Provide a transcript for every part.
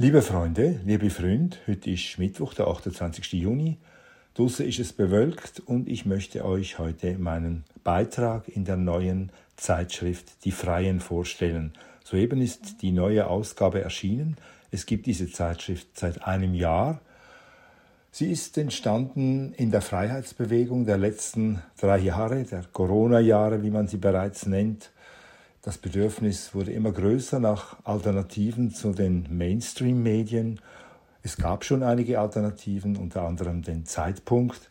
Liebe Freunde, liebe Freunde, heute ist Mittwoch, der 28. Juni. Draußen ist es bewölkt und ich möchte euch heute meinen Beitrag in der neuen Zeitschrift Die Freien vorstellen. Soeben ist die neue Ausgabe erschienen. Es gibt diese Zeitschrift seit einem Jahr. Sie ist entstanden in der Freiheitsbewegung der letzten drei Jahre, der Corona-Jahre, wie man sie bereits nennt. Das Bedürfnis wurde immer größer nach Alternativen zu den Mainstream-Medien. Es gab schon einige Alternativen, unter anderem den Zeitpunkt,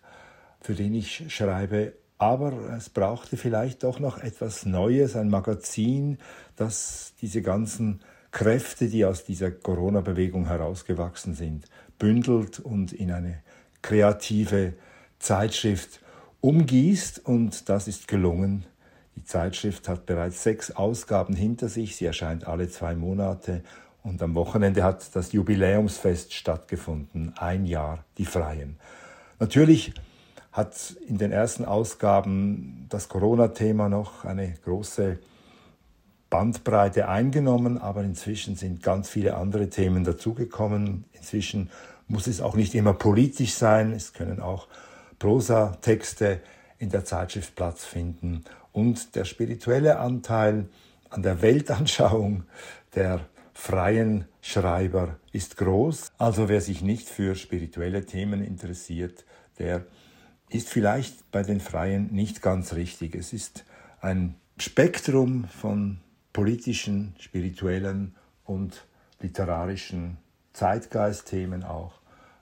für den ich schreibe, aber es brauchte vielleicht doch noch etwas Neues, ein Magazin, das diese ganzen Kräfte, die aus dieser Corona-Bewegung herausgewachsen sind, bündelt und in eine kreative Zeitschrift umgießt. Und das ist gelungen. Die Zeitschrift hat bereits sechs Ausgaben hinter sich. Sie erscheint alle zwei Monate. Und am Wochenende hat das Jubiläumsfest stattgefunden. Ein Jahr die Freien. Natürlich hat in den ersten Ausgaben das Corona-Thema noch eine große Bandbreite eingenommen, aber inzwischen sind ganz viele andere Themen dazugekommen. Inzwischen muss es auch nicht immer politisch sein, es können auch Prosa-Texte in der Zeitschrift Platz finden und der spirituelle Anteil an der Weltanschauung der freien Schreiber ist groß. Also wer sich nicht für spirituelle Themen interessiert, der ist vielleicht bei den Freien nicht ganz richtig. Es ist ein Spektrum von politischen, spirituellen und literarischen Zeitgeistthemen auch,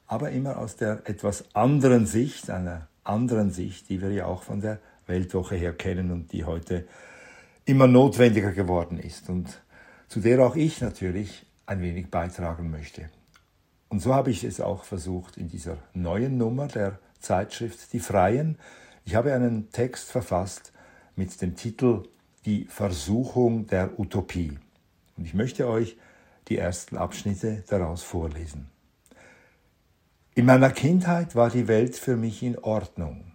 aber immer aus der etwas anderen Sicht, einer anderen Sicht, die wir ja auch von der Weltwoche her kennen und die heute immer notwendiger geworden ist und zu der auch ich natürlich ein wenig beitragen möchte. Und so habe ich es auch versucht in dieser neuen Nummer der Zeitschrift Die Freien. Ich habe einen Text verfasst mit dem Titel Die Versuchung der Utopie. Und ich möchte euch die ersten Abschnitte daraus vorlesen. In meiner Kindheit war die Welt für mich in Ordnung.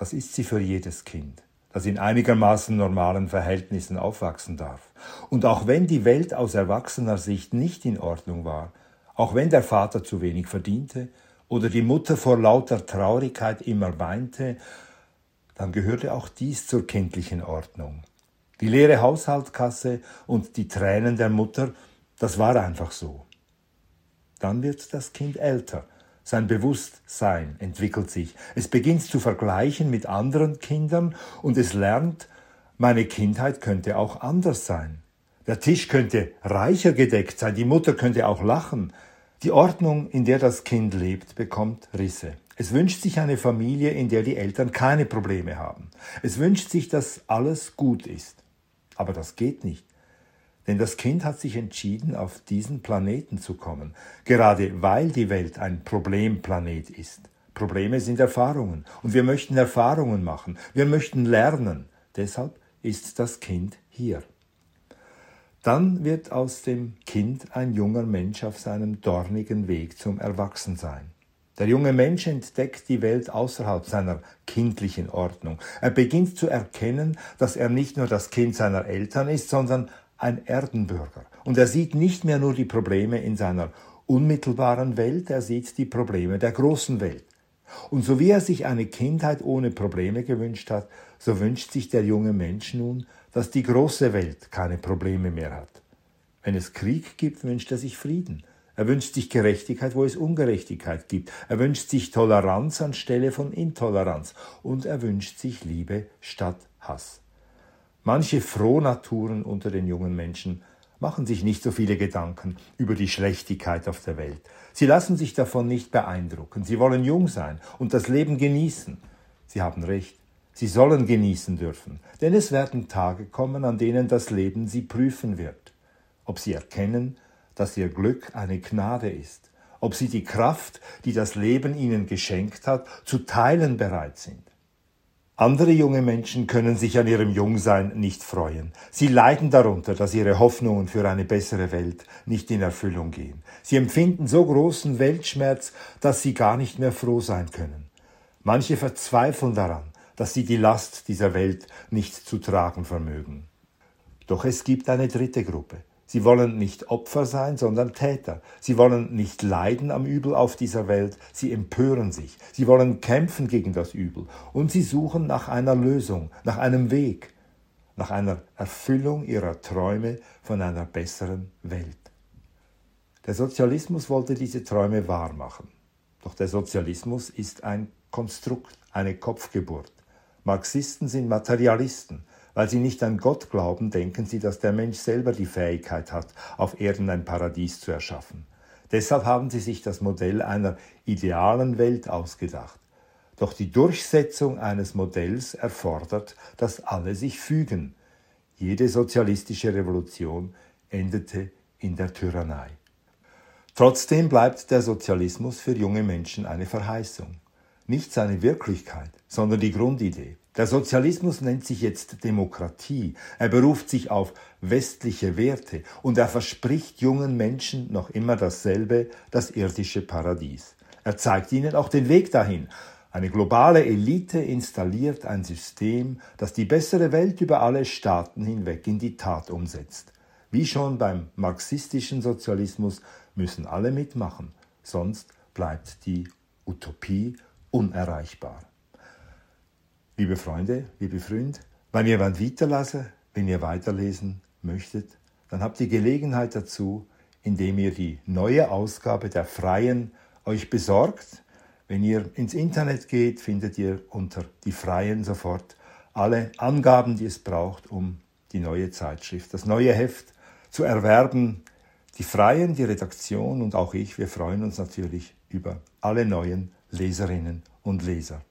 Das ist sie für jedes Kind, das in einigermaßen normalen Verhältnissen aufwachsen darf. Und auch wenn die Welt aus erwachsener Sicht nicht in Ordnung war, auch wenn der Vater zu wenig verdiente oder die Mutter vor lauter Traurigkeit immer weinte, dann gehörte auch dies zur kindlichen Ordnung. Die leere Haushaltskasse und die Tränen der Mutter, das war einfach so. Dann wird das Kind älter sein Bewusstsein entwickelt sich. Es beginnt zu vergleichen mit anderen Kindern und es lernt, meine Kindheit könnte auch anders sein. Der Tisch könnte reicher gedeckt sein, die Mutter könnte auch lachen. Die Ordnung, in der das Kind lebt, bekommt Risse. Es wünscht sich eine Familie, in der die Eltern keine Probleme haben. Es wünscht sich, dass alles gut ist. Aber das geht nicht. Denn das Kind hat sich entschieden, auf diesen Planeten zu kommen, gerade weil die Welt ein Problemplanet ist. Probleme sind Erfahrungen und wir möchten Erfahrungen machen, wir möchten lernen. Deshalb ist das Kind hier. Dann wird aus dem Kind ein junger Mensch auf seinem dornigen Weg zum Erwachsensein. Der junge Mensch entdeckt die Welt außerhalb seiner kindlichen Ordnung. Er beginnt zu erkennen, dass er nicht nur das Kind seiner Eltern ist, sondern ein Erdenbürger. Und er sieht nicht mehr nur die Probleme in seiner unmittelbaren Welt, er sieht die Probleme der großen Welt. Und so wie er sich eine Kindheit ohne Probleme gewünscht hat, so wünscht sich der junge Mensch nun, dass die große Welt keine Probleme mehr hat. Wenn es Krieg gibt, wünscht er sich Frieden. Er wünscht sich Gerechtigkeit, wo es Ungerechtigkeit gibt. Er wünscht sich Toleranz anstelle von Intoleranz. Und er wünscht sich Liebe statt Hass. Manche Frohnaturen unter den jungen Menschen machen sich nicht so viele Gedanken über die Schlechtigkeit auf der Welt. Sie lassen sich davon nicht beeindrucken. Sie wollen jung sein und das Leben genießen. Sie haben recht. Sie sollen genießen dürfen, denn es werden Tage kommen, an denen das Leben sie prüfen wird. Ob sie erkennen, dass ihr Glück eine Gnade ist, ob sie die Kraft, die das Leben ihnen geschenkt hat, zu teilen bereit sind. Andere junge Menschen können sich an ihrem Jungsein nicht freuen. Sie leiden darunter, dass ihre Hoffnungen für eine bessere Welt nicht in Erfüllung gehen. Sie empfinden so großen Weltschmerz, dass sie gar nicht mehr froh sein können. Manche verzweifeln daran, dass sie die Last dieser Welt nicht zu tragen vermögen. Doch es gibt eine dritte Gruppe. Sie wollen nicht Opfer sein, sondern Täter. Sie wollen nicht leiden am Übel auf dieser Welt, sie empören sich. Sie wollen kämpfen gegen das Übel und sie suchen nach einer Lösung, nach einem Weg, nach einer Erfüllung ihrer Träume von einer besseren Welt. Der Sozialismus wollte diese Träume wahrmachen. Doch der Sozialismus ist ein Konstrukt, eine Kopfgeburt. Marxisten sind Materialisten. Weil sie nicht an Gott glauben, denken sie, dass der Mensch selber die Fähigkeit hat, auf Erden ein Paradies zu erschaffen. Deshalb haben sie sich das Modell einer idealen Welt ausgedacht. Doch die Durchsetzung eines Modells erfordert, dass alle sich fügen. Jede sozialistische Revolution endete in der Tyrannei. Trotzdem bleibt der Sozialismus für junge Menschen eine Verheißung. Nicht seine Wirklichkeit, sondern die Grundidee. Der Sozialismus nennt sich jetzt Demokratie. Er beruft sich auf westliche Werte und er verspricht jungen Menschen noch immer dasselbe, das irdische Paradies. Er zeigt ihnen auch den Weg dahin. Eine globale Elite installiert ein System, das die bessere Welt über alle Staaten hinweg in die Tat umsetzt. Wie schon beim marxistischen Sozialismus müssen alle mitmachen, sonst bleibt die Utopie unerreichbar. Liebe Freunde, liebe Freunde, wenn ihr wollt weiterlesen, wenn ihr weiterlesen möchtet, dann habt ihr Gelegenheit dazu, indem ihr die neue Ausgabe der Freien euch besorgt. Wenn ihr ins Internet geht, findet ihr unter die Freien sofort alle Angaben, die es braucht, um die neue Zeitschrift, das neue Heft zu erwerben. Die Freien, die Redaktion und auch ich, wir freuen uns natürlich über alle neuen Leserinnen und Leser.